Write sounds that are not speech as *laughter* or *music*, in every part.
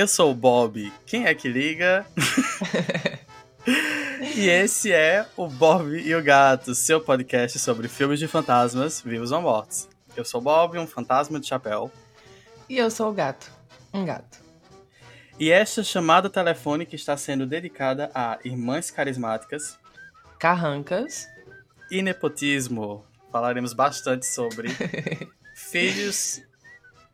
Eu sou o Bob. Quem é que liga? *laughs* e esse é o Bob e o Gato, seu podcast sobre filmes de fantasmas vivos ou mortos. Eu sou o Bob, um fantasma de chapéu. E eu sou o Gato, um gato. E esta chamada telefônica está sendo dedicada a irmãs carismáticas, carrancas e nepotismo. Falaremos bastante sobre *laughs* filhos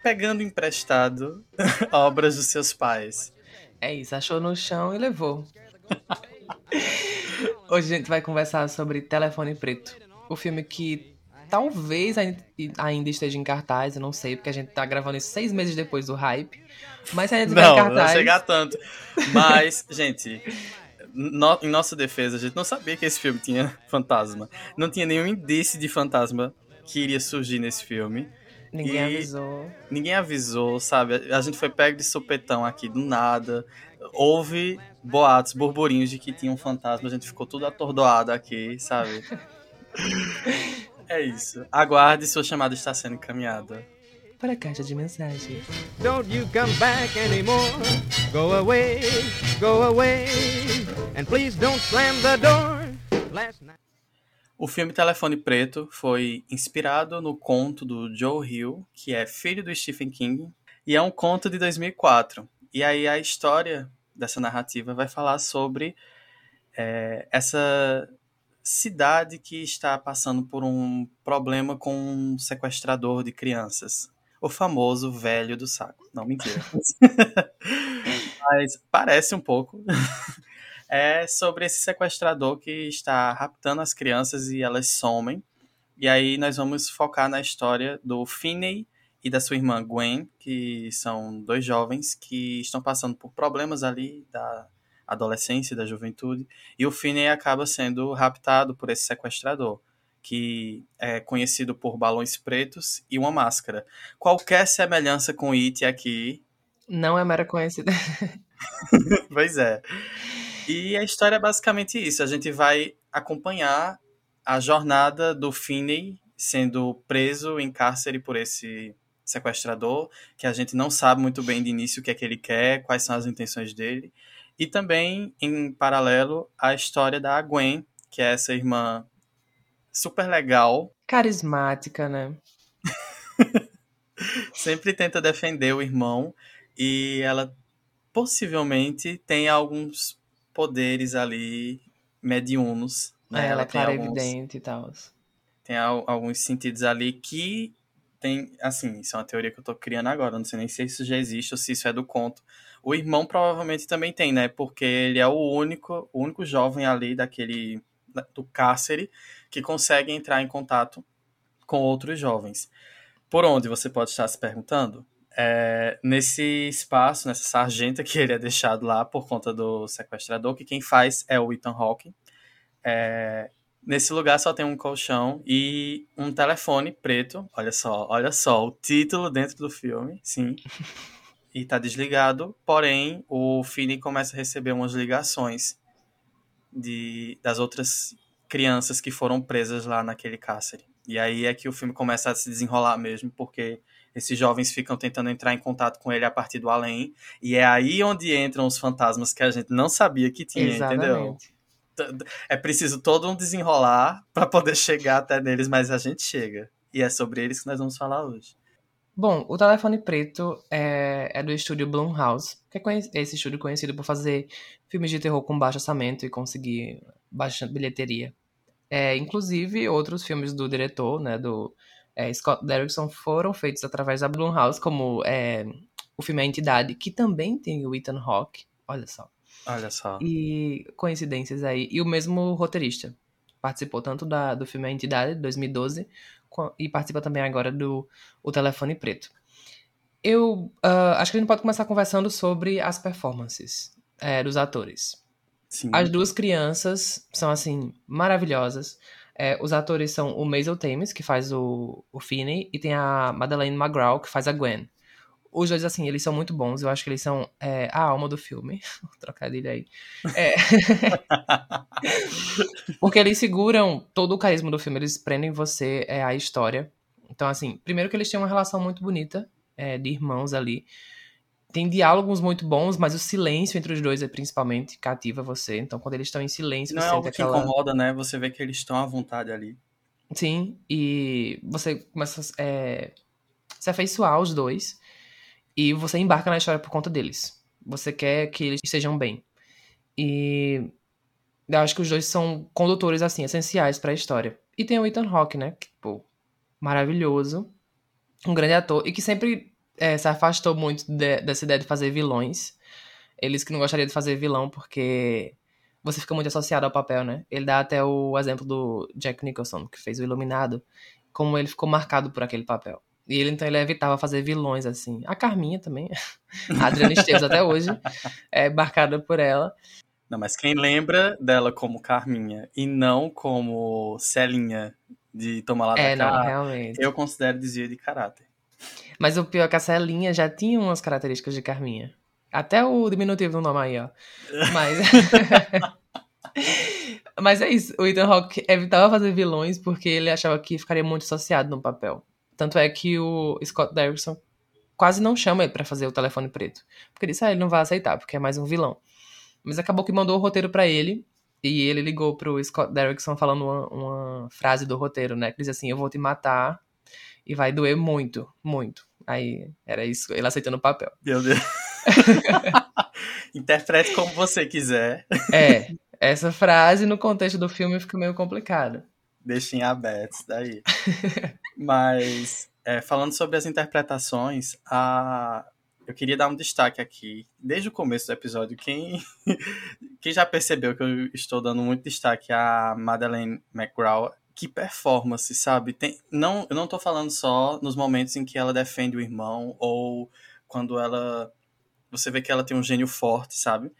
pegando emprestado *laughs* obras dos seus pais. É isso, achou no chão e levou. *laughs* Hoje a gente vai conversar sobre Telefone Preto, o filme que talvez ainda esteja em cartaz, eu não sei, porque a gente tá gravando isso seis meses depois do hype. Mas ainda estiver em cartaz. Não, não chegar tanto. Mas, *laughs* gente, no, em nossa defesa, a gente não sabia que esse filme tinha fantasma. Não tinha nenhum indício de fantasma que iria surgir nesse filme. Ninguém e avisou. Ninguém avisou, sabe? A gente foi pego de sopetão aqui do nada. Houve boatos, burburinhos de que tinha um fantasma. A gente ficou tudo atordoado aqui, sabe? *laughs* é isso. Aguarde, sua chamada está sendo encaminhada. Para a caixa de mensagem. Don't you come back anymore. Go away, go away. And please don't slam the door. Last night. O filme Telefone Preto foi inspirado no conto do Joe Hill, que é filho do Stephen King, e é um conto de 2004. E aí a história dessa narrativa vai falar sobre é, essa cidade que está passando por um problema com um sequestrador de crianças. O famoso velho do saco. Não, mentira. *laughs* Mas parece um pouco. *laughs* é sobre esse sequestrador que está raptando as crianças e elas somem. E aí nós vamos focar na história do Finney e da sua irmã Gwen, que são dois jovens que estão passando por problemas ali da adolescência e da juventude. E o Finney acaba sendo raptado por esse sequestrador, que é conhecido por balões pretos e uma máscara. Qualquer semelhança com It aqui. Não é mera coincidência. *laughs* pois é. E a história é basicamente isso. A gente vai acompanhar a jornada do Finney sendo preso em cárcere por esse sequestrador, que a gente não sabe muito bem de início o que é que ele quer, quais são as intenções dele. E também, em paralelo, a história da Gwen, que é essa irmã super legal. Carismática, né? *laughs* Sempre tenta defender o irmão e ela possivelmente tem alguns poderes ali mediunos. Né? É, ela, é clara evidente e tal. Tem alguns sentidos ali que tem, assim, isso é uma teoria que eu tô criando agora, não sei nem se isso já existe ou se isso é do conto. O irmão provavelmente também tem, né? Porque ele é o único, o único jovem ali daquele do cárcere que consegue entrar em contato com outros jovens. Por onde você pode estar se perguntando? É, nesse espaço, nessa sargenta que ele é deixado lá por conta do sequestrador, que quem faz é o Ethan Hawke. É, nesse lugar só tem um colchão e um telefone preto. Olha só, olha só, o título dentro do filme, sim. E tá desligado, porém o Finney começa a receber umas ligações de, das outras crianças que foram presas lá naquele cárcere. E aí é que o filme começa a se desenrolar mesmo, porque esses jovens ficam tentando entrar em contato com ele a partir do além. E é aí onde entram os fantasmas que a gente não sabia que tinha, Exatamente. entendeu? É preciso todo um desenrolar para poder chegar até neles, mas a gente chega. E é sobre eles que nós vamos falar hoje. Bom, o Telefone Preto é, é do estúdio Blumhouse, que é esse estúdio conhecido por fazer filmes de terror com baixo orçamento e conseguir baixa bilheteria. É, inclusive, outros filmes do diretor, né, do é, Scott Derrickson foram feitos através da Blumhouse, como é, o filme A Entidade, que também tem o Ethan Hawke, olha só. Olha só. E coincidências aí. E o mesmo roteirista. Participou tanto da, do filme A Entidade, de 2012, e participa também agora do O Telefone Preto. Eu uh, acho que a gente pode começar conversando sobre as performances é, dos atores. Sim. As duas crianças são, assim, maravilhosas. É, os atores são o Maisel Thames, que faz o, o Finney, e tem a Madeleine McGraw, que faz a Gwen. Os dois, assim, eles são muito bons. Eu acho que eles são é, a alma do filme. *laughs* Trocadilho aí. É... *laughs* Porque eles seguram todo o carisma do filme. Eles prendem você é, a história. Então, assim, primeiro que eles têm uma relação muito bonita é, de irmãos ali. Tem diálogos muito bons, mas o silêncio entre os dois é principalmente cativa você. Então, quando eles estão em silêncio, Não você é algo sente que aquela... incomoda, né? Você vê que eles estão à vontade ali. Sim, e você começa a é, se afeiçoar aos dois e você embarca na história por conta deles. Você quer que eles estejam bem. E eu acho que os dois são condutores, assim, essenciais pra história. E tem o Ethan Hawke, né? Que, pô, maravilhoso. Um grande ator. E que sempre é, se afastou muito de- dessa ideia de fazer vilões. Eles que não gostariam de fazer vilão porque você fica muito associado ao papel, né? Ele dá até o exemplo do Jack Nicholson, que fez o Iluminado, como ele ficou marcado por aquele papel. E ele, então, ele evitava fazer vilões, assim. A Carminha também. *laughs* A Adriana Esteves até hoje é marcada por ela. Não, mas quem lembra dela como Carminha e não como Celinha de Toma Lá da É, não, Cá, realmente. eu considero desvio de caráter. Mas o pior é que a Celinha já tinha umas características de Carminha. Até o diminutivo do nome aí, ó. Mas. *laughs* Mas é isso. O Ethan Hawke evitava fazer vilões porque ele achava que ficaria muito associado no papel. Tanto é que o Scott Derrickson quase não chama ele pra fazer o telefone preto. Porque disse, ah, ele não vai aceitar, porque é mais um vilão. Mas acabou que mandou o roteiro pra ele. E ele ligou pro Scott Derrickson falando uma, uma frase do roteiro, né? Que diz assim: Eu vou te matar e vai doer muito, muito. Aí era isso, ele aceitando o papel. Meu Deus. *laughs* Interprete como você quiser. É, essa frase no contexto do filme fica meio complicado. Deixa em aberto isso daí. Mas, é, falando sobre as interpretações, a... eu queria dar um destaque aqui. Desde o começo do episódio, quem, *laughs* quem já percebeu que eu estou dando muito destaque à Madeleine McGraw, que performance, sabe? Tem, não, eu não tô falando só nos momentos em que ela defende o irmão ou quando ela. Você vê que ela tem um gênio forte, sabe?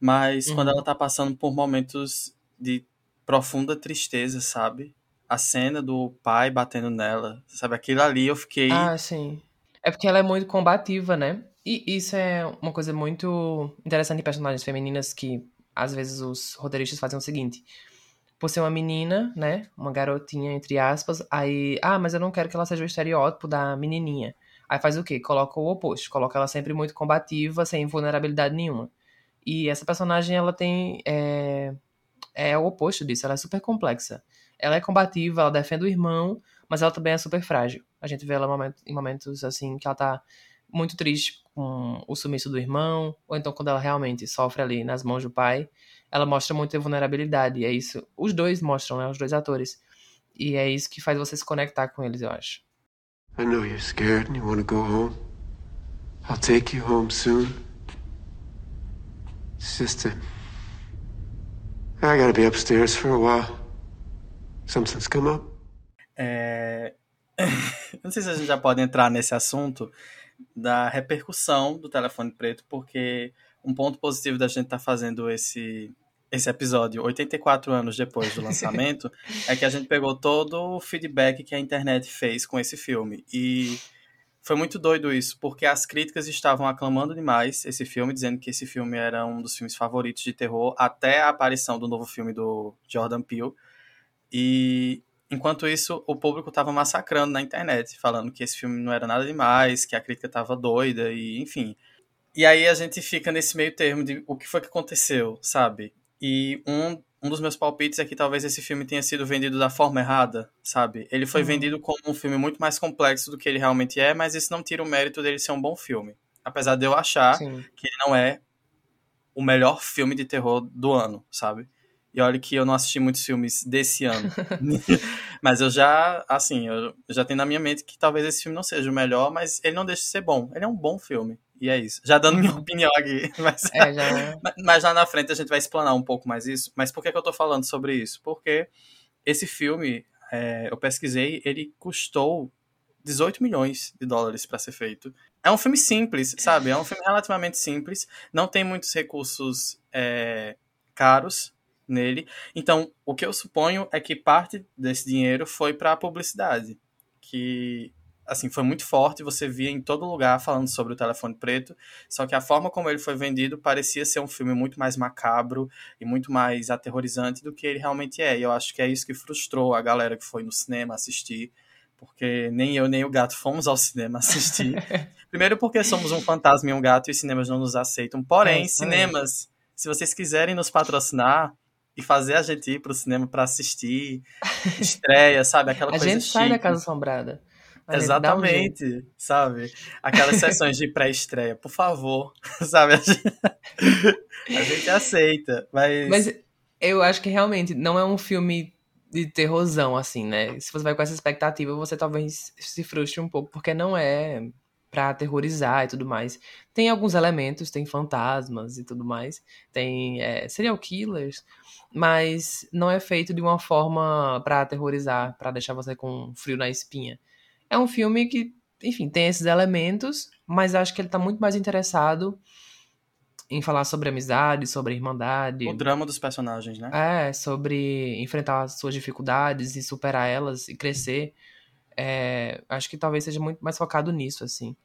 Mas Uhum. quando ela tá passando por momentos de profunda tristeza, sabe? A cena do pai batendo nela, sabe? Aquilo ali eu fiquei. Ah, sim. É porque ela é muito combativa, né? E isso é uma coisa muito interessante em personagens femininas que às vezes os roteiristas fazem o seguinte. Por ser uma menina, né? Uma garotinha, entre aspas, aí. Ah, mas eu não quero que ela seja o estereótipo da menininha. Aí faz o quê? Coloca o oposto. Coloca ela sempre muito combativa, sem vulnerabilidade nenhuma. E essa personagem, ela tem. É, é o oposto disso. Ela é super complexa. Ela é combativa, ela defende o irmão, mas ela também é super frágil. A gente vê ela em momentos assim que ela tá muito triste com o sumiço do irmão, ou então quando ela realmente sofre ali nas mãos do pai, ela mostra muita vulnerabilidade. E é isso. Os dois mostram, né? Os dois atores. E é isso que faz você se conectar com eles, eu acho. I know you're scared and you want to go home. I'll take you home soon. It's just that I gotta be upstairs for a while. Something's come up. É... *laughs* não sei se a gente já pode entrar nesse assunto da repercussão do telefone preto, porque um ponto positivo da gente estar fazendo esse, esse episódio 84 anos depois do lançamento *laughs* é que a gente pegou todo o feedback que a internet fez com esse filme. E foi muito doido isso, porque as críticas estavam aclamando demais esse filme, dizendo que esse filme era um dos filmes favoritos de terror, até a aparição do novo filme do Jordan Peele. E enquanto isso, o público estava massacrando na internet, falando que esse filme não era nada demais, que a crítica estava doida e enfim. E aí a gente fica nesse meio termo de o que foi que aconteceu, sabe? E um, um dos meus palpites é que talvez esse filme tenha sido vendido da forma errada, sabe? Ele foi Uhum. vendido como um filme muito mais complexo do que ele realmente é, mas isso não tira o mérito dele ser um bom filme. Apesar de eu achar Sim. que ele não é o melhor filme de terror do ano, sabe? E olha que eu não assisti muitos filmes desse ano. *laughs* mas eu já, assim, eu já tenho na minha mente que talvez esse filme não seja o melhor, mas ele não deixa de ser bom. Ele é um bom filme. E é isso. Já dando minha Uhum. opinião aqui. *laughs* Mas, É, já. *laughs* mas- mas lá na frente a gente vai explanar um pouco mais isso. Mas por que, que eu tô falando sobre isso? Porque esse filme, é, eu pesquisei, ele custou 18 milhões de dólares para ser feito. É um filme simples, sabe? É um filme relativamente simples. Não tem muitos recursos é, caros nele. Então, o que eu suponho é que parte desse dinheiro foi para a publicidade, que assim foi muito forte. Você via em todo lugar falando sobre o telefone preto. Só que a forma como ele foi vendido parecia ser um filme muito mais macabro e muito mais aterrorizante do que ele realmente é. E eu acho que é isso que frustrou a galera que foi no cinema assistir porque nem eu nem o gato fomos ao cinema assistir. *laughs* Primeiro porque somos um fantasma e um gato e os cinemas não nos aceitam. Porém, É, cinemas, se vocês quiserem nos patrocinar e fazer a gente ir pro cinema para assistir, *laughs* estreia, sabe? Aquela A coisa gente sai da chique. Casa Assombrada. Dá um. Exatamente, sabe? Aquelas sessões de pré-estreia, por favor, *laughs* sabe? A gente, a gente aceita, mas, Mas eu acho que realmente não é um filme de terrorzão, assim, né? Se você vai com essa expectativa, você talvez se frustre um pouco, porque não é pra aterrorizar e tudo mais. Tem alguns elementos, tem fantasmas e tudo mais, tem é, serial killers, mas não é feito de uma forma pra aterrorizar, pra deixar você com frio na espinha. É um filme que, enfim, tem esses elementos, mas acho que ele tá muito mais interessado em falar sobre amizade, sobre irmandade. o drama dos personagens, né? É, sobre enfrentar as suas dificuldades e superar elas e crescer. É, acho que talvez seja muito mais focado nisso, assim.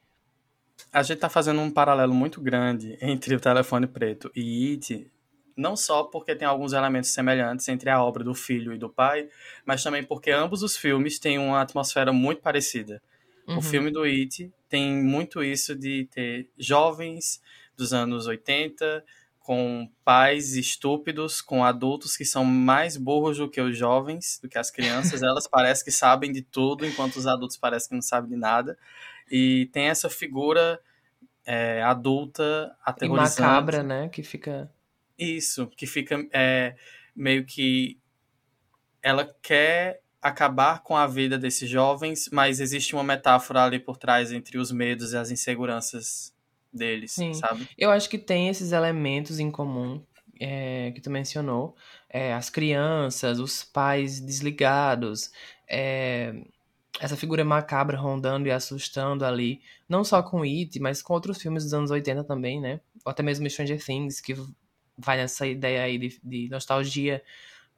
A gente tá fazendo um paralelo muito grande entre o Telefone Preto e It, não só porque tem alguns elementos semelhantes entre a obra do filho e do pai, mas também porque ambos os filmes têm uma atmosfera muito parecida. Uhum. O filme do It tem muito isso de ter jovens dos anos 80 com pais estúpidos, com adultos que são mais burros do que os jovens, do que as crianças. *laughs* Elas parecem que sabem de tudo, enquanto os adultos parecem que não sabem de nada. E tem essa figura é, adulta, E aterrorizante. macabra, né? Que fica. Isso, que fica é, meio que ela quer acabar com a vida desses jovens, mas existe uma metáfora ali por trás entre os medos e as inseguranças deles, Sim. sabe? Eu acho que tem esses elementos em comum é, que tu mencionou. É, as crianças, os pais desligados, é, essa figura macabra rondando e assustando ali. Não só com It, mas com outros filmes dos anos 80 também, né? Ou até mesmo Stranger Things, que vai nessa ideia aí de, de nostalgia.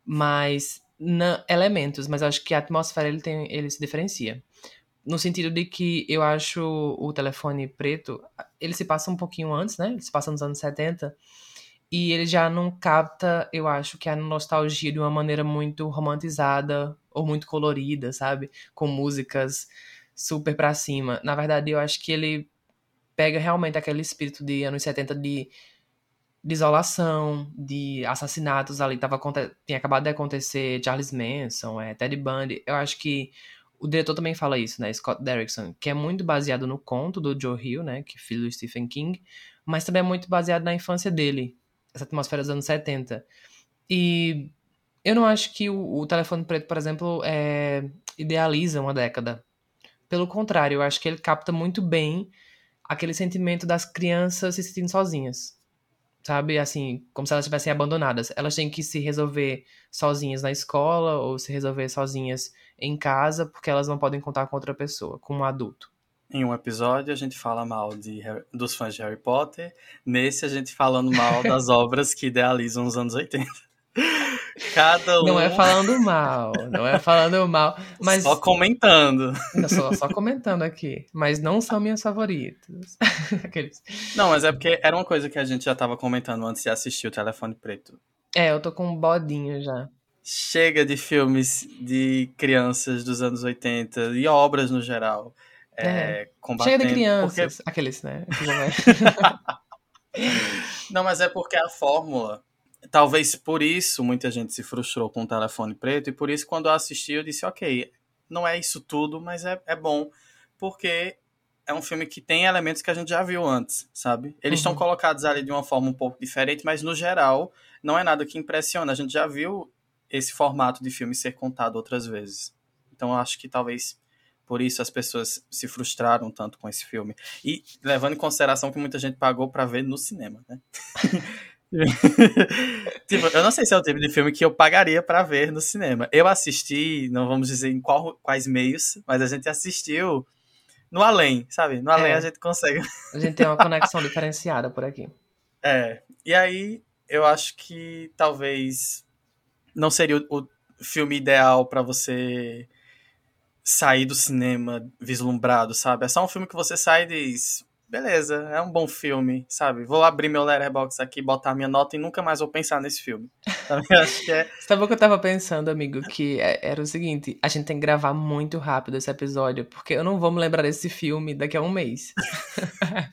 Mas na- elementos, mas acho que a atmosfera ele, tem, ele se diferencia. No sentido de que eu acho o telefone preto, ele se passa um pouquinho antes, né? Ele se passa nos anos 70. E ele já não capta, eu acho, que a nostalgia de uma maneira muito romantizada ou muito colorida, sabe? Com músicas super pra cima. Na verdade, eu acho que ele pega realmente aquele espírito de anos 70 de, de isolação, de assassinatos ali. Tava, tinha acabado de acontecer Charles Manson, é, Ted Bundy. Eu acho que o diretor também fala isso, né? Scott Derrickson, que é muito baseado no conto do Joe Hill, né? Que é filho do Stephen King, mas também é muito baseado na infância dele, essa atmosfera dos anos 70. E eu não acho que o, o Telefone Preto, por exemplo, é, idealiza uma década. Pelo contrário, eu acho que ele capta muito bem aquele sentimento das crianças se sentindo sozinhas. Sabe, assim, como se elas estivessem abandonadas. Elas têm que se resolver sozinhas na escola ou se resolver sozinhas em casa, porque elas não podem contar com outra pessoa, com um adulto. Em um episódio a gente fala mal de, dos fãs de Harry Potter, nesse a gente falando mal das *laughs* obras que idealizam os anos 80. Cada um Não é falando mal, não é falando mal, mas só comentando. Só, só comentando aqui, mas não são minhas favoritas. *laughs* Aqueles. Não, mas é porque era uma coisa que a gente já tava comentando antes de assistir o Telefone Preto. É, eu tô com um bodinho já. Chega de filmes de crianças dos anos 80 e obras no geral. É, É. combatendo, Chega de crianças. porque- Aqueles, né? *laughs* Não, mas é porque a fórmula. Talvez por isso muita gente se frustrou com o telefone preto, e por isso, quando eu assisti, eu disse: ok, não é isso tudo, mas é, é bom, porque é um filme que tem elementos que a gente já viu antes, sabe? Eles estão Uhum. colocados ali de uma forma um pouco diferente, mas no geral, não é nada que impressiona. A gente já viu esse formato de filme ser contado outras vezes. Então, eu acho que talvez por isso as pessoas se frustraram tanto com esse filme. E levando em consideração que muita gente pagou pra ver no cinema, né? *laughs* *laughs* tipo, eu não sei se é o tipo de filme que eu pagaria pra ver no cinema. Eu assisti, não vamos dizer em qual- quais meios, mas a gente assistiu no além, sabe? No além É. a gente consegue. A gente tem uma *laughs* conexão diferenciada por aqui. É. E aí eu acho que talvez não seria o, o filme ideal pra você sair do cinema vislumbrado, sabe? É só um filme que você sai e diz, beleza, é um bom filme, sabe? Vou abrir meu letterbox aqui, botar minha nota e nunca mais vou pensar nesse filme. *laughs* Acho que é... Sabe o que eu tava pensando, amigo? Que é, era o seguinte, a gente tem que gravar muito rápido esse episódio, porque eu não vou me lembrar desse filme daqui a um mês. *laughs*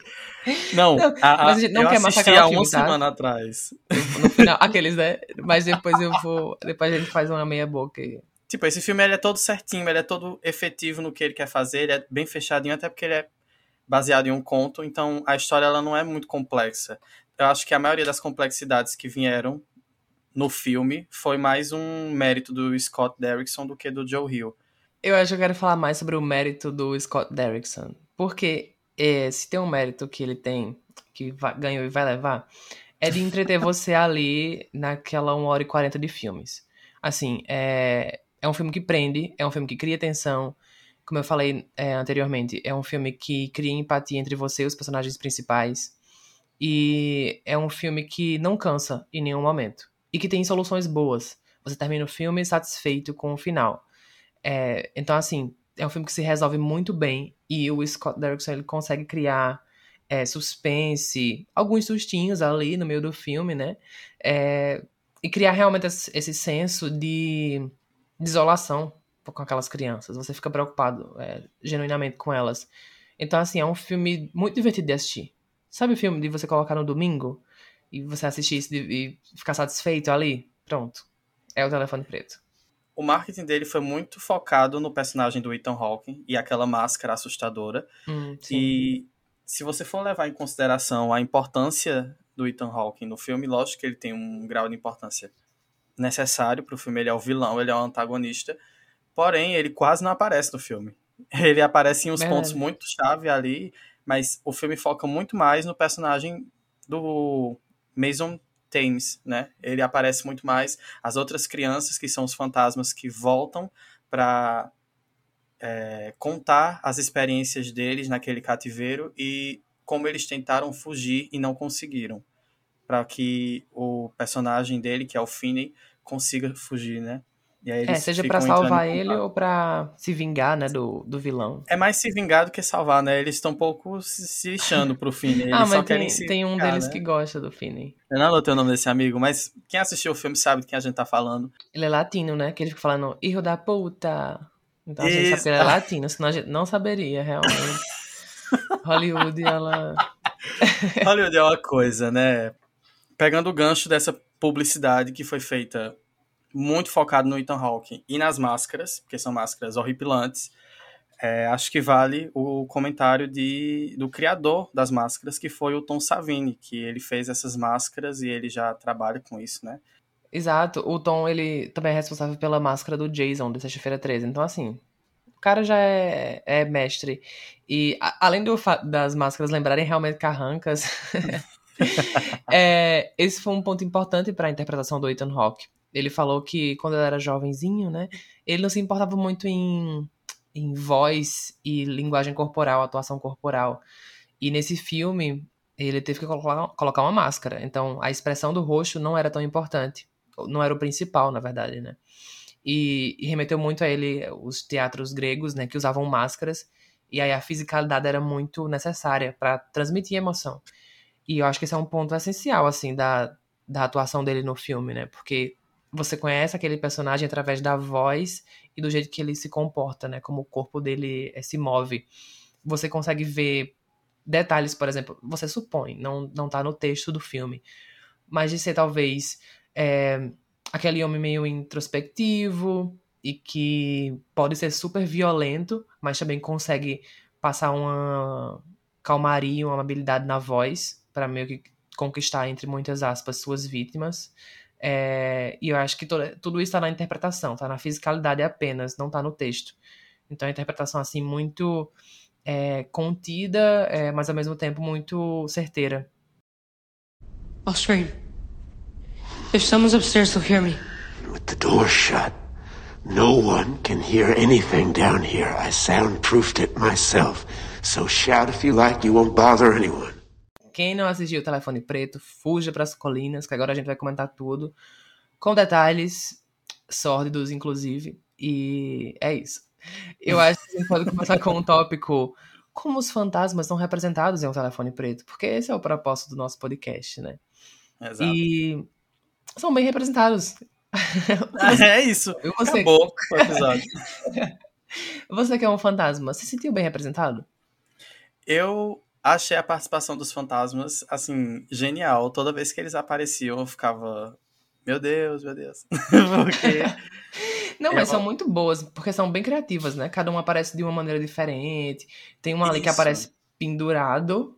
Não, não a, mas a gente não eu quer massacrar há uma filme, tá? semana atrás. No final, aqueles, né? Mas depois eu vou, depois a gente faz uma meia boca aí. Tipo, esse filme ele é todo certinho, ele é todo efetivo no que ele quer fazer, ele é bem fechadinho, até porque ele é baseado em um conto, então a história ela não é muito complexa. Eu acho que a maioria das complexidades que vieram no filme foi mais um mérito do Scott Derrickson do que do Joe Hill. Eu acho que eu quero falar mais sobre o mérito do Scott Derrickson, porque é, se tem um mérito que ele tem, que vai, ganhou e vai levar, é de entreter *laughs* você ali naquela 1 hora e 40 de filmes. Assim, é, é um filme que prende, é um filme que cria tensão, como eu falei é, anteriormente, é um filme que cria empatia entre você e os personagens principais. E é um filme que não cansa em nenhum momento. E que tem soluções boas. Você termina o filme satisfeito com o final. É, então, assim, é um filme que se resolve muito bem. E o Scott Derrickson ele consegue criar é, suspense, alguns sustinhos ali no meio do filme, né? É, e criar realmente esse senso de, de isolação com aquelas crianças. Você fica preocupado é, genuinamente com elas. Então, assim, é um filme muito divertido de assistir. Sabe o filme de você colocar no domingo e você assistir isso e ficar satisfeito ali? Pronto. É o telefone preto. O marketing dele foi muito focado no personagem do Ethan Hawke e aquela máscara assustadora. Hum, e se você for levar em consideração a importância do Ethan Hawke no filme, lógico que ele tem um grau de importância necessário para o filme. Ele é o vilão, ele é o antagonista. Porém, ele quase não aparece no filme. *laughs* Ele aparece em uns é. pontos muito chave ali, mas o filme foca muito mais no personagem do Mason Thames, né? Ele aparece muito mais. As outras crianças, que são os fantasmas que voltam para é, contar as experiências deles naquele cativeiro e como eles tentaram fugir e não conseguiram. Para que o personagem dele, que é o Finney, consiga fugir, né? É, seja para salvar ele ou para se vingar, né, do, do vilão. É mais se vingar do que salvar, né? Eles estão um pouco se lixando pro Finney. *laughs* ah, mas tem, tem um vingar, deles né? que gosta do Finney. Eu não anotei o nome desse amigo, mas quem assistiu o filme sabe de quem a gente tá falando. Ele é latino, né? Que ele fica falando, hijo da puta. Então a gente Isso. sabe que ele é latino, senão a gente não saberia, realmente. *laughs* Hollywood, ela... Hollywood é uma coisa, né? Pegando o gancho dessa publicidade que foi feita muito focado no Ethan Hawke e nas máscaras, porque são máscaras horripilantes. É, acho que vale o comentário de, do criador das máscaras, que foi o Tom Savini, que ele fez essas máscaras e ele já trabalha com isso, né? Exato. O Tom, ele também é responsável pela máscara do Jason, de Sexta-feira 13. Então, assim, o cara já é, é mestre. E, a, além do, das máscaras lembrarem realmente carrancas, *laughs* é, esse foi um ponto importante para a interpretação do Ethan Hawke. Ele falou que quando ele era jovenzinho, né, ele não se importava muito em, em voz e linguagem corporal, atuação corporal. E nesse filme, ele teve que colocar, colocar uma máscara. Então, a expressão do rosto não era tão importante. Não era o principal, na verdade, né? E, e remeteu muito a ele os teatros gregos, né, que usavam máscaras. E aí a fisicalidade era muito necessária para transmitir emoção. E eu acho que esse é um ponto essencial, assim, da, da atuação dele no filme, né? Porque você conhece aquele personagem através da voz e do jeito que ele se comporta, né? Como o corpo dele é, se move. Você consegue ver detalhes, por exemplo, você supõe, não, não tá no texto do filme, mas de ser talvez é, aquele homem meio introspectivo e que pode ser super violento, mas também consegue passar uma calmaria, uma amabilidade na voz para meio que conquistar, entre muitas aspas, suas vítimas. É, e eu acho que toda, tudo isso está na interpretação, está na fisicalidade apenas, não está no texto. Então a interpretação assim muito é, contida, é, mas ao mesmo tempo muito certeira. I'll scream. If someone's upstairs, they'll hear me. With the door shut, no one can hear anything down here. I soundproofed it myself. So shout if you like, you won't bother anyone. Quem não assistiu o Telefone Preto, fuja para as colinas, que agora a gente vai comentar tudo, com detalhes sórdidos, inclusive. E é isso. Eu *laughs* acho que a gente pode começar com um tópico como os fantasmas são representados em um telefone preto, porque esse é o propósito do nosso podcast, né? Exato. E são bem representados. É isso. Eu você, Acabou o episódio. *laughs* você que é um fantasma, se sentiu bem representado? Eu achei a participação dos fantasmas, assim, genial. Toda vez que eles apareciam, eu ficava. Meu Deus, meu Deus. *laughs* Porque. *laughs* Não, mas Eu- são muito boas, porque são bem criativas, né? Cada um aparece de uma maneira diferente. Tem um ali que Isso. aparece pendurado,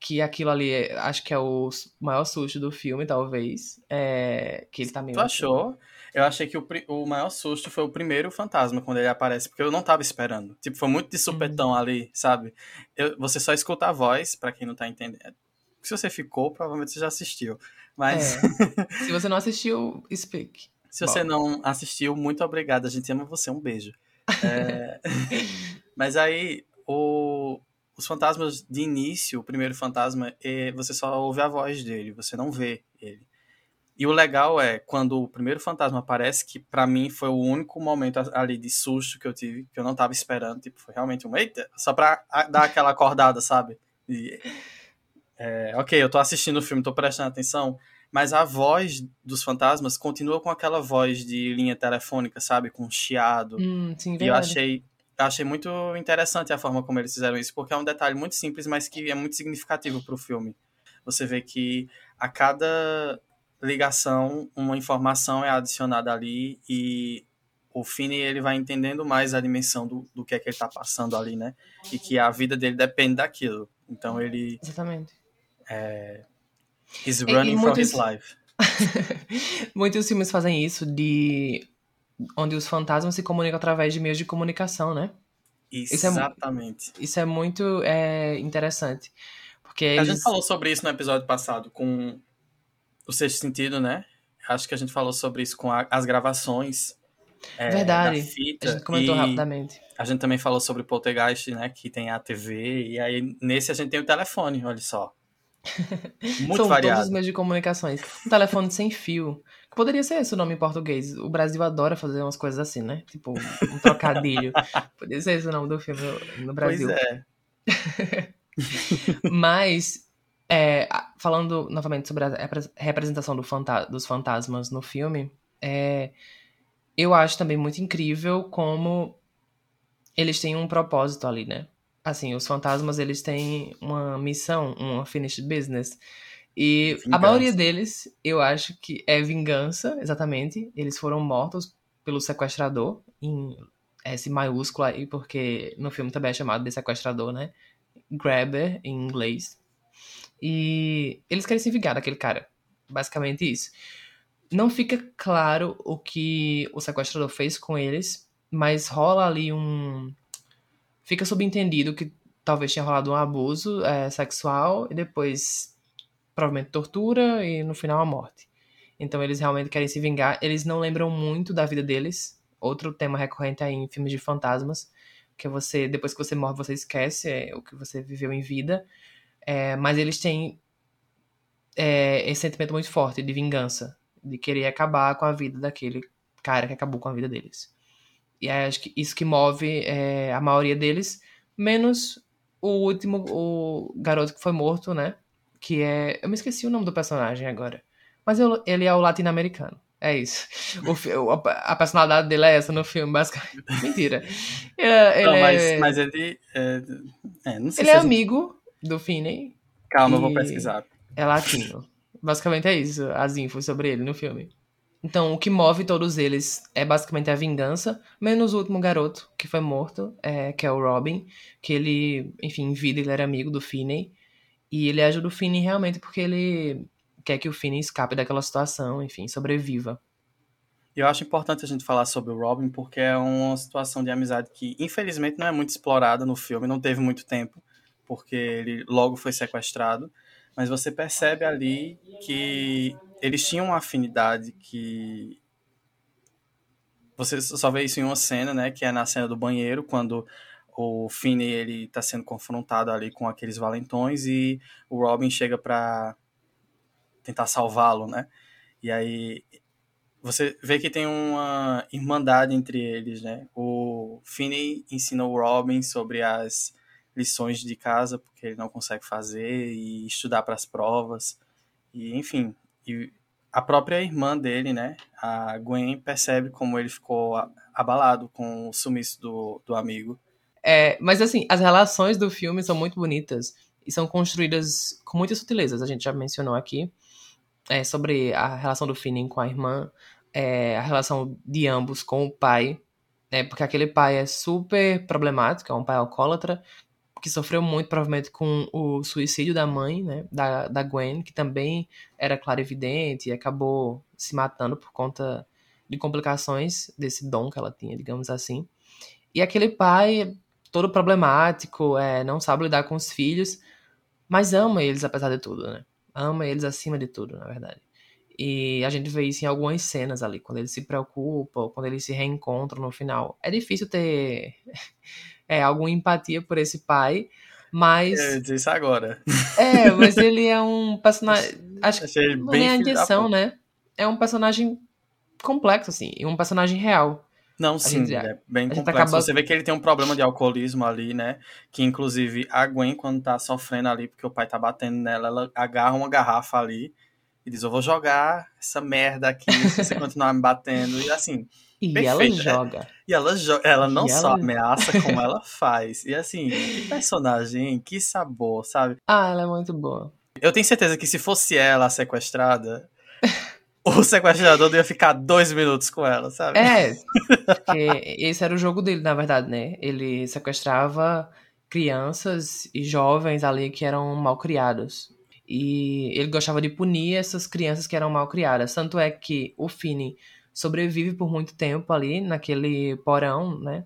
que aquilo ali é- acho que é o maior susto do filme, talvez. É, que ele tá meio. Tu achou? Eu achei que o, o maior susto foi o primeiro fantasma, quando ele aparece, porque eu não tava esperando. Tipo, foi muito de supetão ali, sabe? Eu- você só escuta a voz, pra quem não tá entendendo. Se você ficou, provavelmente você já assistiu. Mas É. *laughs* Se você não assistiu, speak. se você não assistiu, muito obrigado. A gente ama você. Um beijo. É, *laughs* Mas aí, o- os fantasmas de início, o primeiro fantasma, é, você só ouve a voz dele, você não vê ele. E o legal é, quando o primeiro fantasma aparece, que pra mim foi o único momento ali de susto que eu tive, que eu não tava esperando, tipo, foi realmente um eita, só pra dar aquela acordada, sabe? E, é, ok, eu tô assistindo o filme, tô prestando atenção, mas a voz dos fantasmas continua com aquela voz de linha telefônica, sabe? Com chiado. Hum, sim, E eu achei, eu achei muito interessante a forma como eles fizeram isso, porque é um detalhe muito simples, mas que é muito significativo pro filme. Você vê que a cada ligação, uma informação é adicionada ali e o Finney ele vai entendendo mais a dimensão do, do que é que ele tá passando ali, né? E que a vida dele depende daquilo. Então ele Exatamente. is e running for muitos- his life. *laughs* Muitos filmes fazem isso, de. onde os fantasmas se comunicam através de meios de comunicação, né? é mu- Exatamente. Isso é muito é, interessante. Porque A eles... gente falou sobre isso no episódio passado com o Sexto Sentido, né? Acho que a gente falou sobre isso com a- as gravações. é, Verdade. Da fita, A gente comentou rapidamente. A gente também falou sobre o Poltergeist, né? Que tem a TV. E aí, nesse a gente tem o telefone, olha só. *laughs* Muito São variado. todos os meios de comunicações. Um telefone sem fio. Poderia ser esse o nome em português. O Brasil adora fazer umas coisas assim, né? Tipo, um trocadilho. *laughs* Poderia ser esse o nome do filme no- no Pois Brasil. é. *laughs* Mas, é, a- falando novamente sobre a repre- representação do fanta- dos fantasmas no filme, é, eu acho também muito incrível como eles têm um propósito ali, né? Assim, os fantasmas, eles têm uma missão, uma finished business. E a Vingança. maioria deles, eu acho que é vingança, exatamente. Eles foram mortos pelo sequestrador, em S maiúsculo aí, porque no filme também é chamado de sequestrador, né? Grabber, em inglês. E eles querem se vingar daquele cara. Basicamente isso. Não fica claro o que o sequestrador fez com eles, mas rola ali um. Fica subentendido que talvez tinha rolado um abuso é, sexual e depois provavelmente tortura e no final a morte. Então eles realmente querem se vingar. Eles não lembram muito da vida deles. Outro tema recorrente aí em filmes de fantasmas, que você depois que você morre você esquece é, o que você viveu em vida. É, mas eles têm é, esse sentimento muito forte de vingança, de querer acabar com a vida daquele cara que acabou com a vida deles. E acho que isso que move é, a maioria deles, menos o último, o garoto que foi morto, né? Que é. Eu me esqueci o nome do personagem agora. Mas eu- ele é o latino-americano. É isso. O a, personalidade dele é essa no filme, basicamente. Mentira. É, Não, ele mas, é, mas ele. É, é, não sei ele se é a gente- amigo do Finney. Calma, eu vou pesquisar. é latino. Basicamente é isso, as infos sobre ele no filme. Então, o que move todos eles é basicamente a vingança, menos o último garoto que foi morto, é, que é o Robin, que ele, enfim, em vida ele era amigo do Finney, e ele ajuda o Finney realmente porque ele quer que o Finney escape daquela situação, enfim, sobreviva. Eu acho importante a gente falar sobre o Robin, porque é uma situação de amizade que, infelizmente, não é muito explorada no filme, não teve muito tempo, porque ele logo foi sequestrado. Mas você percebe ali que eles tinham uma afinidade que. Você só vê isso em uma cena, né? Que é na cena do banheiro, quando o Finney ele tá sendo confrontado ali com aqueles valentões e o Robin chega pra tentar salvá-lo, né? E aí você vê que tem uma irmandade entre eles, né? O Finney ensina o Robin sobre as lições de casa porque ele não consegue fazer e estudar para as provas. E enfim, e a própria irmã dele, né, a Gwen, percebe como ele ficou abalado com o sumiço do, do amigo. É, mas assim, as relações do filme são muito bonitas e são construídas com muitas sutilezas. A gente já mencionou aqui é, sobre a relação do Finney com a irmã, é, a relação de ambos com o pai, né, porque aquele pai é super problemático, é um pai alcoólatra, que sofreu muito, provavelmente, com o suicídio da mãe, né, da, da Gwen, que também era clarividente e acabou se matando por conta de complicações desse dom que ela tinha, digamos assim. E aquele pai todo problemático, é, não sabe lidar com os filhos, mas ama eles apesar de tudo, né? Ama eles acima de tudo, na verdade. E a gente vê isso em algumas cenas ali, quando eles se preocupam, quando eles se reencontram no final. É difícil ter *laughs* é, alguma empatia por esse pai, mas. Eu dizer isso agora. É, mas ele é um personagem. *laughs* Acho que não é adição, né? É um personagem complexo, assim, e um personagem real. Não, sim, gente, é bem complexo. Acaba... Você vê que ele tem um problema de alcoolismo ali, né? Que inclusive a Gwen, quando tá sofrendo ali, porque o pai tá batendo nela, ela agarra uma garrafa ali e diz: Eu vou jogar essa merda aqui se você continuar me batendo. E assim. E perfeito, ela né? joga. E ela, jo ela não e só ela... ameaça, *laughs* como ela faz. E assim, que personagem, que sabor, sabe? Ah, ela é muito boa. Eu tenho certeza que se fosse ela sequestrada, *laughs* o sequestrador ia ficar dois minutos com ela, sabe? É, *laughs* porque esse era o jogo dele, na verdade, né? Ele sequestrava crianças e jovens ali que eram mal criados. E ele gostava de punir essas crianças que eram mal criadas. Tanto é que o Finney sobrevive por muito tempo ali naquele porão, né?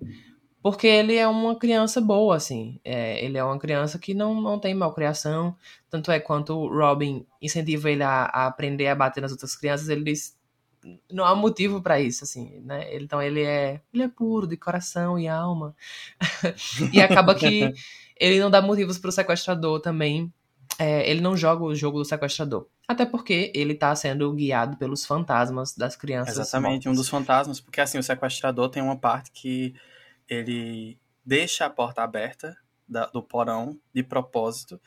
Porque ele é uma criança boa, assim. É, ele é uma criança que não, não tem malcriação. Tanto é quanto o Robin incentiva ele a, a, aprender a bater nas outras crianças, ele diz. Não há motivo para isso, assim, né? Então ele é, ele é puro de coração e alma. *laughs* e acaba que ele não dá motivos pro sequestrador também. É, ele não joga o jogo do sequestrador. Até porque ele tá sendo guiado pelos fantasmas das crianças. Exatamente, mortas. um dos fantasmas. Porque assim, o sequestrador tem uma parte que ele deixa a porta aberta da, do porão de propósito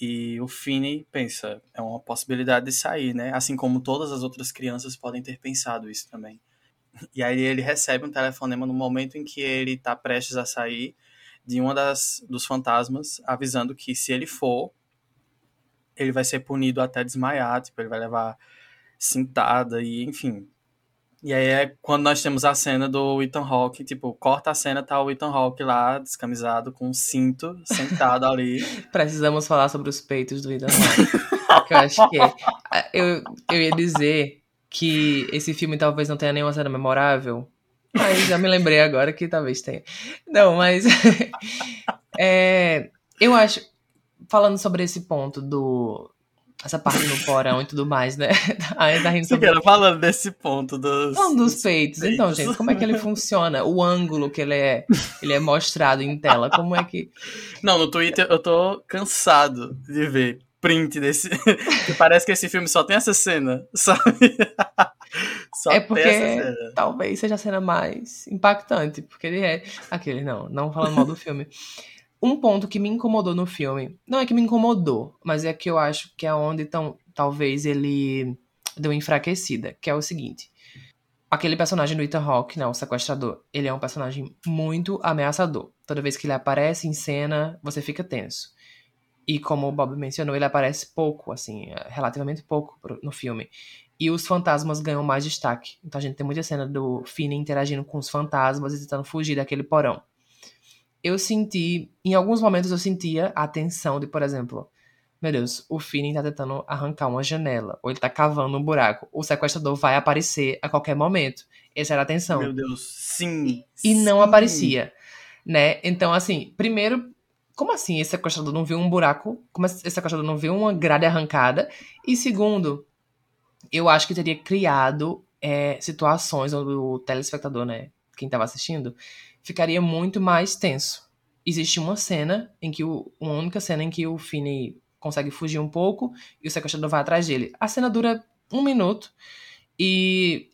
e o Finney pensa, é uma possibilidade de sair, né? Assim como todas as outras crianças podem ter pensado isso também. E aí ele recebe um telefonema no momento em que ele está prestes a sair de uma das dos fantasmas avisando que se ele for, ele vai ser punido até desmaiar, tipo, ele vai levar cintada e enfim, e aí é quando nós temos a cena do Ethan Hawke, tipo, corta a cena, tá o Ethan Hawke lá, descamisado, com um cinto, sentado ali. *laughs* Precisamos falar sobre os peitos do Ethan Hawke. eu acho que é. Eu, eu ia dizer que esse filme talvez não tenha nenhuma cena memorável, mas já me lembrei agora que talvez tenha. Não, mas... *laughs* é, eu acho, falando sobre esse ponto do, essa parte no porão e tudo mais, né? *laughs* Aí tá rindo sobre... Você falando desse ponto dos... Não, dos, dos peitos. peitos. Então, gente, como é que ele funciona? O ângulo que ele é, ele é mostrado em tela, como é que... Não, no Twitter eu tô cansado de ver print desse... *laughs* parece que esse filme só tem essa cena, *laughs* sabe? Só é porque talvez seja a cena mais impactante, porque ele é aquele, não, não falando mal do filme. Um ponto que me incomodou no filme, não é que me incomodou, mas é que eu acho que é onde então, talvez ele deu enfraquecida, que é o seguinte. Aquele personagem do Ethan Hawke, né, o sequestrador, ele é um personagem muito ameaçador. Toda vez que ele aparece em cena, você fica tenso. E como o Bob mencionou, ele aparece pouco, assim, relativamente pouco no filme. E os fantasmas ganham mais destaque. Então a gente tem muita cena do Finney interagindo com os fantasmas e tentando fugir daquele porão eu senti, em alguns momentos eu sentia a tensão de, por exemplo, meu Deus, o Finney tá tentando arrancar uma janela, ou ele tá cavando um buraco, o sequestrador vai aparecer a qualquer momento. Essa era a tensão. Meu Deus, sim. E, sim. não aparecia, né? Então, assim, primeiro, como assim esse sequestrador não viu um buraco? Como esse sequestrador não viu uma grade arrancada? E segundo, eu acho que teria criado é, situações onde o telespectador, né, quem tava assistindo, ficaria muito mais tenso. Existe uma cena em que o, uma única cena em que o Finney consegue fugir um pouco e o sequestrador vai atrás dele. A cena dura um minuto e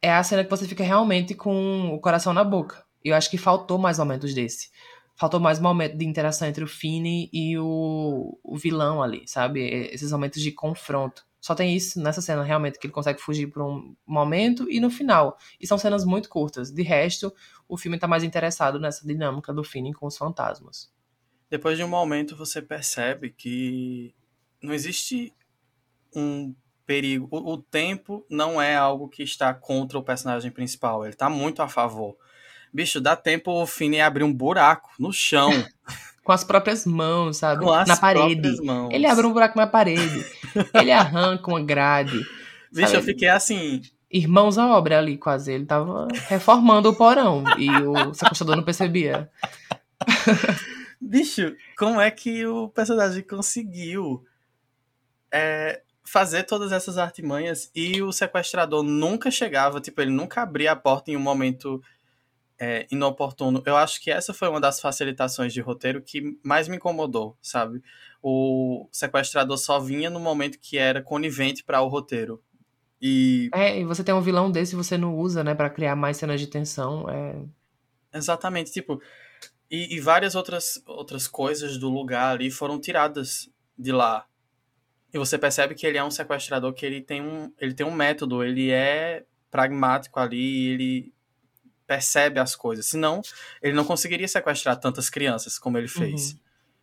é a cena que você fica realmente com o coração na boca. Eu acho que faltou mais momentos desse. faltou mais momento de interação entre o Finney e o, o vilão ali, sabe? Esses momentos de confronto. Só tem isso nessa cena, realmente, que ele consegue fugir por um momento e no final. E são cenas muito curtas. De resto, o filme tá mais interessado nessa dinâmica do Finney com os fantasmas. Depois de um momento, você percebe que não existe um perigo. O, o tempo não é algo que está contra o personagem principal. Ele tá muito a favor. Bicho, dá tempo o Finney abrir um buraco no chão. *laughs* com as próprias mãos, sabe? Com as na parede. mãos. Ele abre um buraco na parede. ele arranca uma grade. *laughs* Bicho, sabe? eu fiquei assim. Irmãos à obra ali, quase. Ele tava reformando o porão. E o sequestrador não percebia. Bicho, como é que o personagem conseguiu é, fazer todas essas artimanhas e o sequestrador nunca chegava, tipo, ele nunca abria a porta em um momento é, inoportuno. Eu acho que essa foi uma das facilitações de roteiro que mais me incomodou, sabe? O sequestrador só vinha no momento que era conivente para o roteiro. E É, e você tem um vilão desse e você não usa, né, Pra criar mais cenas de tensão. É... exatamente, tipo, e, e várias outras outras coisas do lugar ali foram tiradas de lá. E você percebe que ele é um sequestrador que ele tem um ele tem um método, ele é pragmático ali, ele percebe as coisas. Senão, ele não conseguiria sequestrar tantas crianças como ele fez.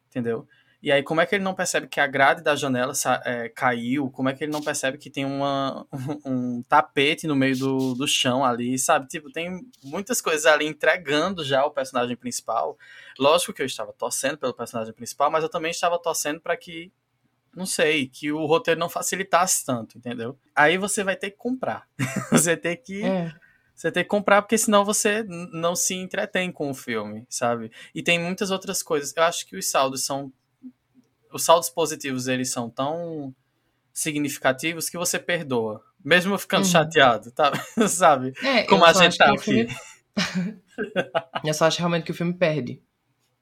Entendeu? E aí, como é que ele não percebe que a grade da janela é, caiu? Como é que ele não percebe que tem uma, *laughs* um tapete no meio do, do chão ali, sabe? Tipo, tem muitas coisas ali entregando já o personagem principal. Lógico que eu estava torcendo pelo personagem principal, mas eu também estava torcendo para que, não sei, que o roteiro não facilitasse tanto, entendeu? Aí você vai ter que comprar. *laughs* você tem que É. você tem que comprar, porque senão você não se entretém com o filme, sabe? E tem muitas outras coisas. Eu acho que os saldos são. Os saldos positivos, eles são tão significativos que você perdoa. Mesmo ficando Uhum. chateado, tá? *laughs* sabe? É, Como a gente tá aqui. filme- *laughs* eu só acho realmente que o filme perde.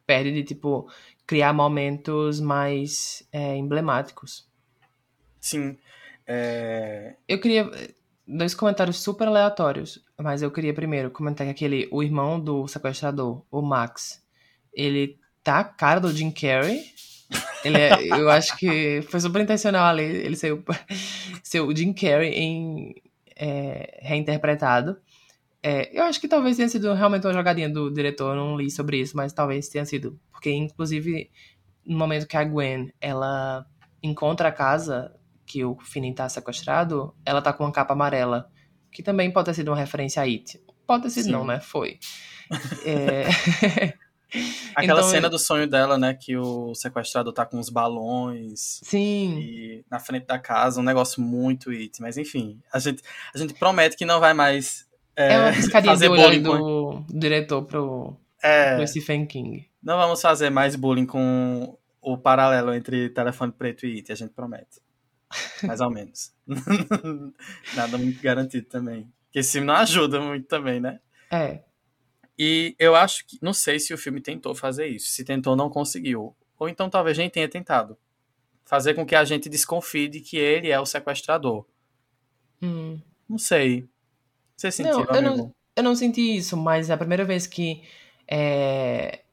Perde de, tipo, criar momentos mais é, emblemáticos. Sim. É... Eu queria. Dois comentários super aleatórios, mas eu queria primeiro comentar que aquele. O irmão do sequestrador, o Max, ele tá a cara do Jim Carrey. Ele é- *laughs* eu acho que foi super intencional ali ele ser, o- *laughs* ser o Jim Carrey em é, reinterpretado. É, eu acho que talvez tenha sido realmente uma jogadinha do diretor, eu não li sobre isso, mas talvez tenha sido. Porque, inclusive, no momento que a Gwen ela encontra a casa que o Finney tá sequestrado, ela tá com uma capa amarela. Que também pode ter sido uma referência a It. Pode ter sido Sim. não, né? Foi. *laughs* É... Aquela Então, cena do sonho dela, né? Que o sequestrador tá com os balões Sim. e na frente da casa, um negócio muito it. Mas enfim, a gente, a gente promete que não vai mais é, É uma piscadinha de olho com... do diretor pro, É, pro Stephen King. Não vamos fazer mais bullying com o paralelo entre telefone preto e IT, a gente promete. Mais ou menos. *laughs* Nada muito garantido também. Porque esse filme não ajuda muito também, né? É. E eu acho que. Não sei se o filme tentou fazer isso. Se tentou, não conseguiu. Ou então talvez nem tenha tentado. Fazer com que a gente desconfie de que ele é o sequestrador. Hum. Não sei. Você sentiu, Não, eu não-? Eu não senti isso, mas é a primeira vez que é,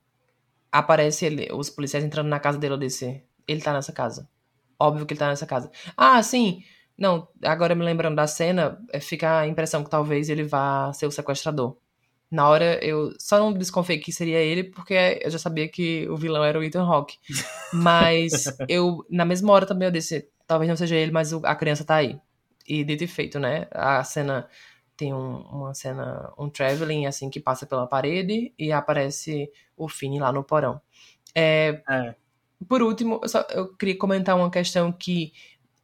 aparece ele- os policiais entrando na casa dele, eu disse, ele tá nessa casa. Óbvio que ele tá nessa casa. Ah, sim. Não, agora me lembrando da cena, é, fica a impressão que talvez ele vá ser o sequestrador. Na hora eu só não desconfiei que seria ele, porque eu já sabia que o vilão era o Ethan Hawke. *laughs* Mas eu, na mesma hora também eu disse, talvez não seja ele, mas a criança tá aí. E dito e feito, né? A cena tem um- uma cena, um traveling, assim, que passa pela parede e aparece o Finn lá no porão. É, É. por último, eu, só, eu queria comentar uma questão que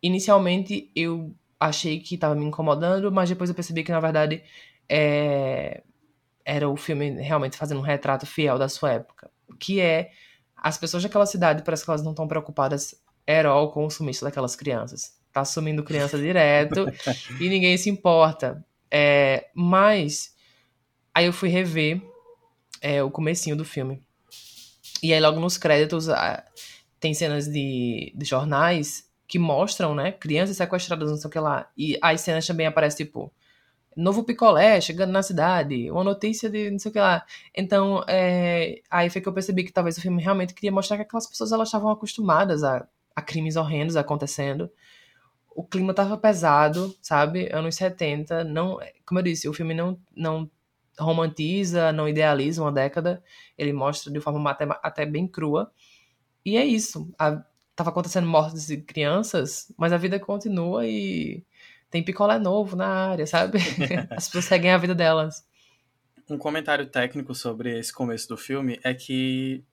inicialmente eu achei que estava me incomodando, mas depois eu percebi que na verdade é, era o filme realmente fazendo um retrato fiel da sua época. Que é as pessoas daquela cidade parece que elas não estão preocupadas all com o sumiço daquelas crianças. Tá sumindo criança *laughs* direto e ninguém se importa. É, mas aí eu fui rever é, o comecinho do filme. E aí logo nos créditos tem cenas de, de jornais que mostram, né, crianças sequestradas, não sei o que lá. E as cenas também aparecem, tipo, novo picolé chegando na cidade, uma notícia de não sei o que lá. Então, é, aí foi que eu percebi que talvez o filme realmente queria mostrar que aquelas pessoas elas estavam acostumadas a, a crimes horrendos acontecendo. O clima tava pesado, sabe? Anos 70, não, como eu disse, o filme não, não romantiza, não idealiza uma década, ele mostra de forma até, até bem crua. E é isso. A, tava acontecendo mortes de crianças, mas a vida continua e tem picolé novo na área, sabe? *laughs* As pessoas seguem a vida delas. Um comentário técnico sobre esse começo do filme é que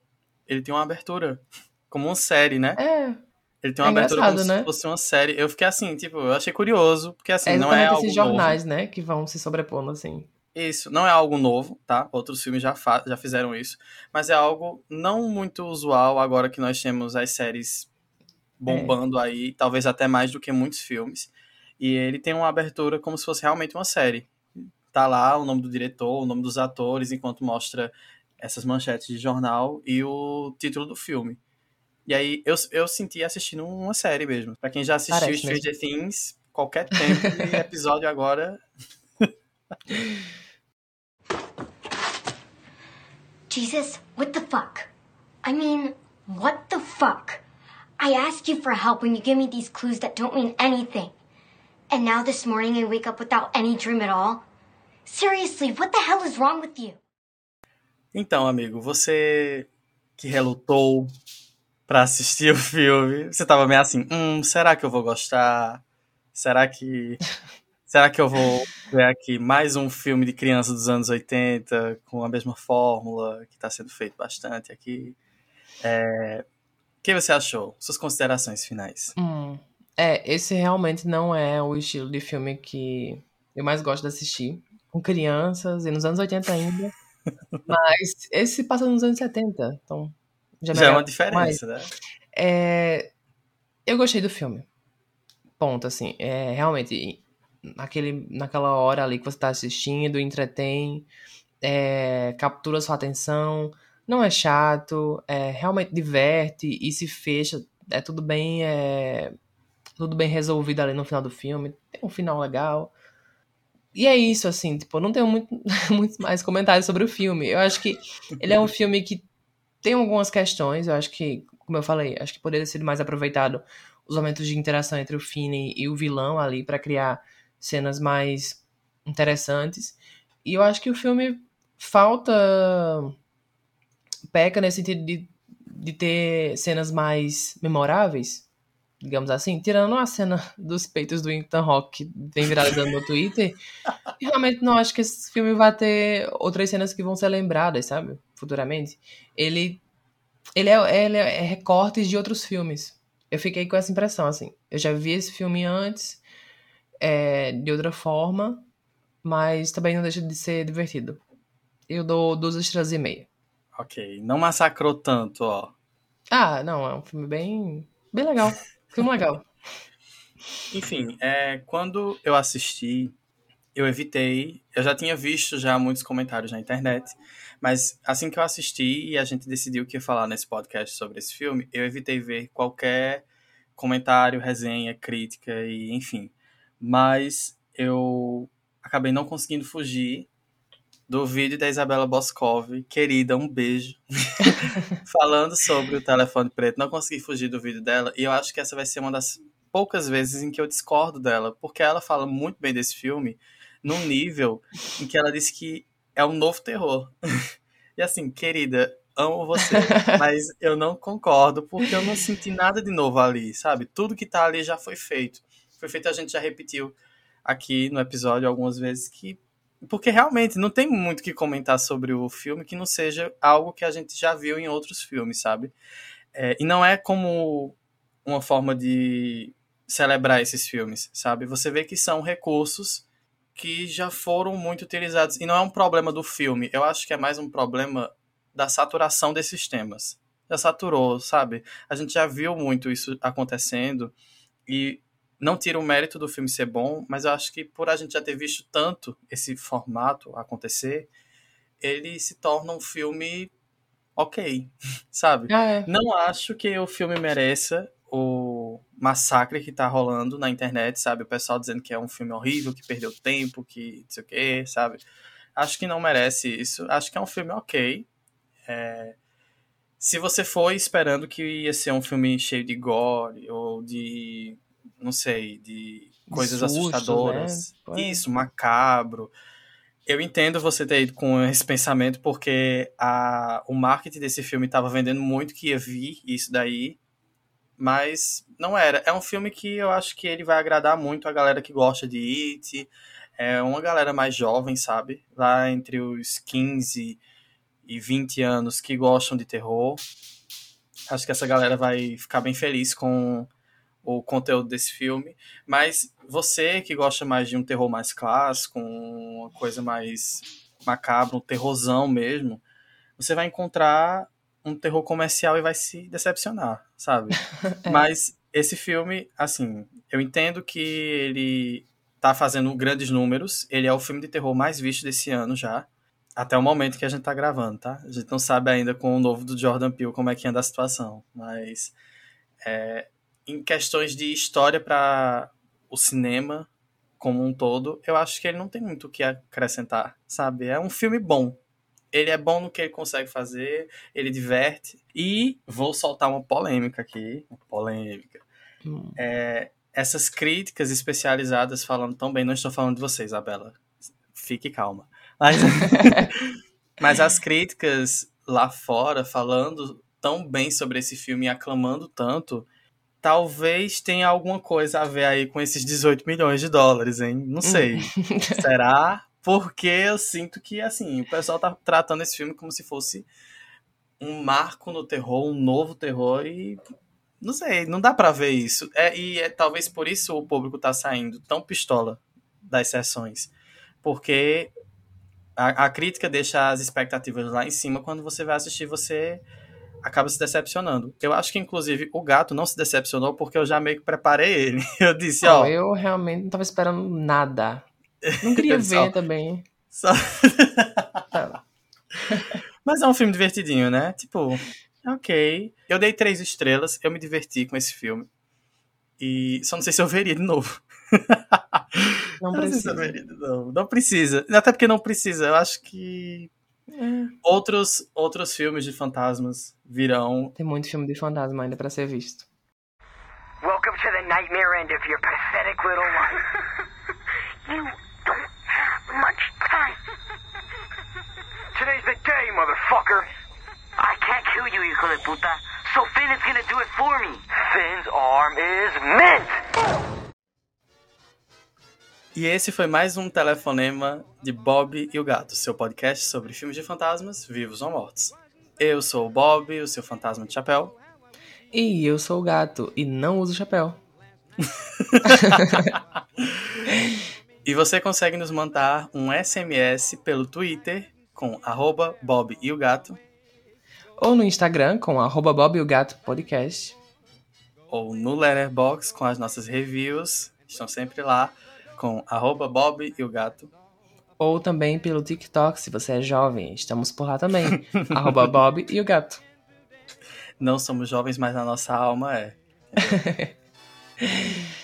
ele tem uma abertura como uma série, né? É. Ele tem uma É abertura como engraçado, se né? fosse uma série. Eu fiquei assim, tipo, eu achei curioso, porque assim, É não é algo esses novo. jornais, né, que vão se sobrepondo assim. Isso, não é algo novo, tá? Outros filmes já, já fizeram isso, mas é algo não muito usual agora que nós temos as séries bombando aí, talvez até mais do que muitos filmes. E ele tem uma abertura como se fosse realmente uma série. Tá lá o nome do diretor, o nome dos atores, enquanto mostra essas manchetes de jornal e o título do filme. E aí eu, eu senti assistindo uma série mesmo. Pra quem já assistiu Parece Stranger Things, qualquer tempo episódio agora *laughs* Jesus, what the fuck? I mean, what the fuck? I ask you for help when you give me these clues that don't mean anything. And now this morning I wake up without any dream at all? Seriously, what the hell is wrong with you? Então, amigo, você que relutou pra assistir *laughs* o filme, você tava meio assim, hum, será que eu vou gostar? Será que será que eu vou ver aqui mais um filme de criança dos anos 80 com a mesma fórmula que tá sendo feito bastante aqui? É... O que você achou? Suas considerações finais. Hum. É, esse realmente não é o estilo de filme que eu mais gosto de assistir. Com crianças e nos anos 80 ainda. *laughs* Mas esse passa nos anos 70, então já, me Já é uma agrada mais. diferença, né? É, eu gostei do filme. Ponto, assim. É, realmente, naquele, naquela hora ali que você tá assistindo, entretém, é, captura sua atenção, não é chato, é, realmente diverte e se fecha. É tudo bem, é, tudo bem resolvido ali no final do filme. Tem um final legal. E é isso, assim, tipo, não tenho muito, *laughs* muitos mais comentários sobre o filme. Eu acho que ele é um filme que tem algumas questões, eu acho que, como eu falei, acho que poderia ser mais aproveitado os momentos de interação entre o Finney e o vilão ali para criar cenas mais interessantes. E eu acho que o filme falta peca nesse sentido de, de ter cenas mais memoráveis, digamos assim, tirando a cena *laughs* dos peitos do Ethan Rock que tem viralizando no Twitter, *laughs* realmente não acho que esse filme vai ter outras cenas que vão ser lembradas, sabe? Futuramente. Ele, ele, é, ele é recortes de outros filmes. Eu fiquei com essa impressão, assim. Eu já vi esse filme antes, é, de outra forma, mas também não deixa de ser divertido. Eu dou duas estrelas e meia. Ok, não massacrou tanto, ó. Ah, não, é um filme bem, bem legal. *laughs* Filme legal. Enfim, é, quando eu assisti, eu evitei. Eu já tinha visto já muitos comentários na internet, mas assim que eu assisti e a gente decidiu que ia falar nesse podcast sobre esse filme, eu evitei ver qualquer comentário, resenha, crítica e enfim. Mas eu acabei não conseguindo fugir do vídeo da Isabela Boscov, querida, um beijo, *laughs* falando sobre o telefone preto. Não consegui fugir do vídeo dela e eu acho que essa vai ser uma das poucas vezes em que eu discordo dela, porque ela fala muito bem desse filme num nível em que ela disse que é um novo terror. *laughs* e assim, querida, amo você, *laughs* mas eu não concordo porque eu não senti nada de novo ali, sabe? Tudo que tá ali já foi feito. Foi feito, a gente já repetiu aqui no episódio algumas vezes que porque realmente não tem muito que comentar sobre o filme que não seja algo que a gente já viu em outros filmes, sabe? É, e não é como uma forma de celebrar esses filmes, sabe? Você vê que são recursos que já foram muito utilizados. E não é um problema do filme, eu acho que é mais um problema da saturação desses temas. Já saturou, sabe? A gente já viu muito isso acontecendo e não tira o mérito do filme ser bom, mas eu acho que por a gente já ter visto tanto esse formato acontecer, ele se torna um filme ok, *laughs* sabe? Ah, é. Não acho que o filme mereça o massacre que tá rolando na internet, sabe? O pessoal dizendo que é um filme horrível, que perdeu tempo, que não sei o quê, sabe? Acho que não merece isso. Acho que é um filme ok. É... Se você foi esperando que ia ser um filme cheio de gore ou de. Não sei, de coisas Sustos, assustadoras. né? Isso, macabro. Eu entendo você ter ido com esse pensamento, porque a, o marketing desse filme estava vendendo muito que ia vir isso daí, mas não era. É um filme que eu acho que ele vai agradar muito a galera que gosta de It, é uma galera mais jovem, sabe? Lá entre os 15 e 20 anos que gostam de terror. Acho que essa galera vai ficar bem feliz com o conteúdo desse filme. Mas você que gosta mais de um terror mais clássico, uma coisa mais macabra, um terrorzão mesmo, você vai encontrar um terror comercial e vai se decepcionar, sabe? *laughs* É. Mas esse filme, assim, eu entendo que ele tá fazendo grandes números. Ele é o filme de terror mais visto desse ano já. Até o momento que a gente tá gravando, tá? A gente não sabe ainda com o novo do Jordan Peele como é que anda a situação. Mas é, em questões de história para o cinema como um todo, eu acho que ele não tem muito o que acrescentar, sabe? É um filme bom. Ele é bom no que ele consegue fazer, ele diverte. E vou soltar uma polêmica aqui. Uma polêmica. Hum. É, essas críticas especializadas falando tão bem, não estou falando de você, Isabela. Fique calma. Mas, *laughs* mas as críticas lá fora falando tão bem sobre esse filme e aclamando tanto, talvez tenha alguma coisa a ver aí com esses 18 milhões de dólares, hein? Não sei. *laughs* Será? Porque eu sinto que, assim, o pessoal tá tratando esse filme como se fosse um marco no terror, um novo terror e não sei, não dá pra ver isso. É, e é talvez por isso o público tá saindo tão pistola das sessões. Porque a, a crítica deixa as expectativas lá em cima, quando você vai assistir, você acaba se decepcionando. Eu acho que, inclusive, o gato não se decepcionou porque eu já meio que preparei ele. *laughs* Eu disse, ó. Não, eu realmente não tava esperando nada. Não queria *laughs* ver só- também. só-. *laughs* Mas é um filme divertidinho, né? Tipo, ok. Eu dei três estrelas, eu me diverti com esse filme. E só não sei se eu veria de novo. Não precisa. veria de novo. Não precisa. Até porque não precisa. Eu acho que É, outros, outros filmes de fantasmas virão. tem muito filme de fantasma ainda pra ser visto. Welcome to the nightmare end of your pathetic little life. *laughs* you don't have much time. Today's the day, motherfucker. I can't kill you, hijo de puta. So Finn is gonna do it for me. Finn's arm is mint. E esse foi mais um telefonema de Bob e o Gato, seu podcast sobre filmes de fantasmas, vivos ou mortos. Eu sou o Bob, o seu fantasma de chapéu. E eu sou o gato e não uso chapéu. *laughs* E você consegue nos mandar um SMS pelo Twitter com arroba Bob e o Gato, Ou no Instagram com arroba Bob e o Gato Podcast. ou no Letterboxd com as nossas reviews, estão sempre lá, com arroba Bob e o Gato. Ou também pelo TikTok, se você é jovem. Estamos por lá também. *laughs* arroba Bob e o Gato. Não somos jovens, mas na nossa alma é. *laughs*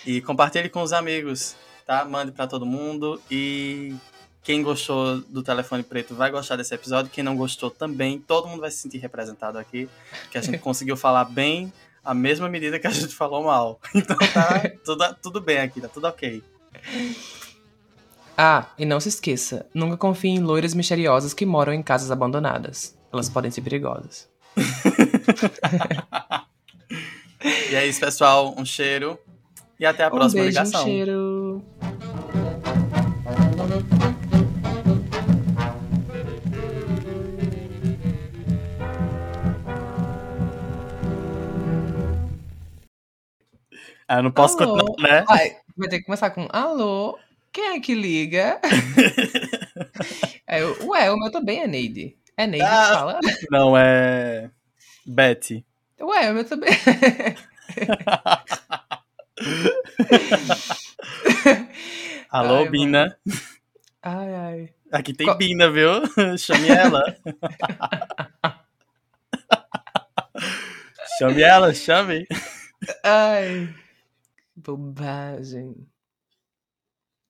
e compartilhe com os amigos, tá? Mande pra todo mundo e quem gostou do telefone preto vai gostar desse episódio, quem não gostou também, todo mundo vai se sentir representado aqui, que a gente *laughs* conseguiu falar bem a mesma medida que a gente falou mal. Então tá tudo, tudo bem aqui, tá tudo ok. *laughs* Ah, e não se esqueça, nunca confie em loiras misteriosas que moram em casas abandonadas. Elas podem ser perigosas. *laughs* E é isso, pessoal. Um cheiro e até a um próxima beijo, ligação. um cheiro. Ah, eu não posso Alô? continuar, né? Ai, vai ter que começar com alô, quem é que liga? *laughs* Eu, Ué, o meu também é Neide. É Neide que Ah. fala? Não, é. Betty. Ué, o meu também. *laughs* Alô, Ai, Bina. Ai, ai. Aqui tem Qual- Bina, viu? *laughs* Chame ela. chame ela, chame. Ai. Bobazing.